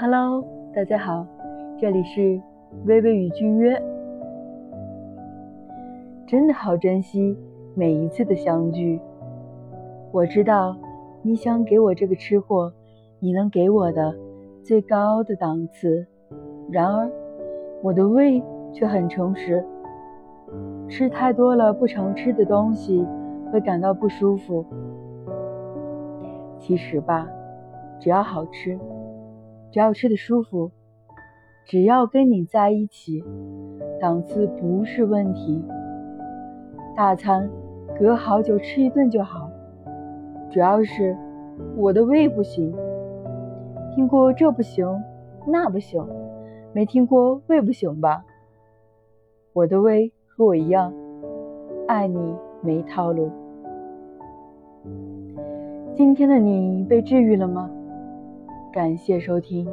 Hello，大家好，这里是微微与君约。真的好珍惜每一次的相聚。我知道你想给我这个吃货，你能给我的最高的档次。然而，我的胃却很诚实，吃太多了不常吃的东西会感到不舒服。其实吧，只要好吃。只要吃的舒服，只要跟你在一起，档次不是问题。大餐隔好久吃一顿就好，主要是我的胃不行。听过这不行那不行，没听过胃不行吧？我的胃和我一样，爱你没套路。今天的你被治愈了吗？感谢收听。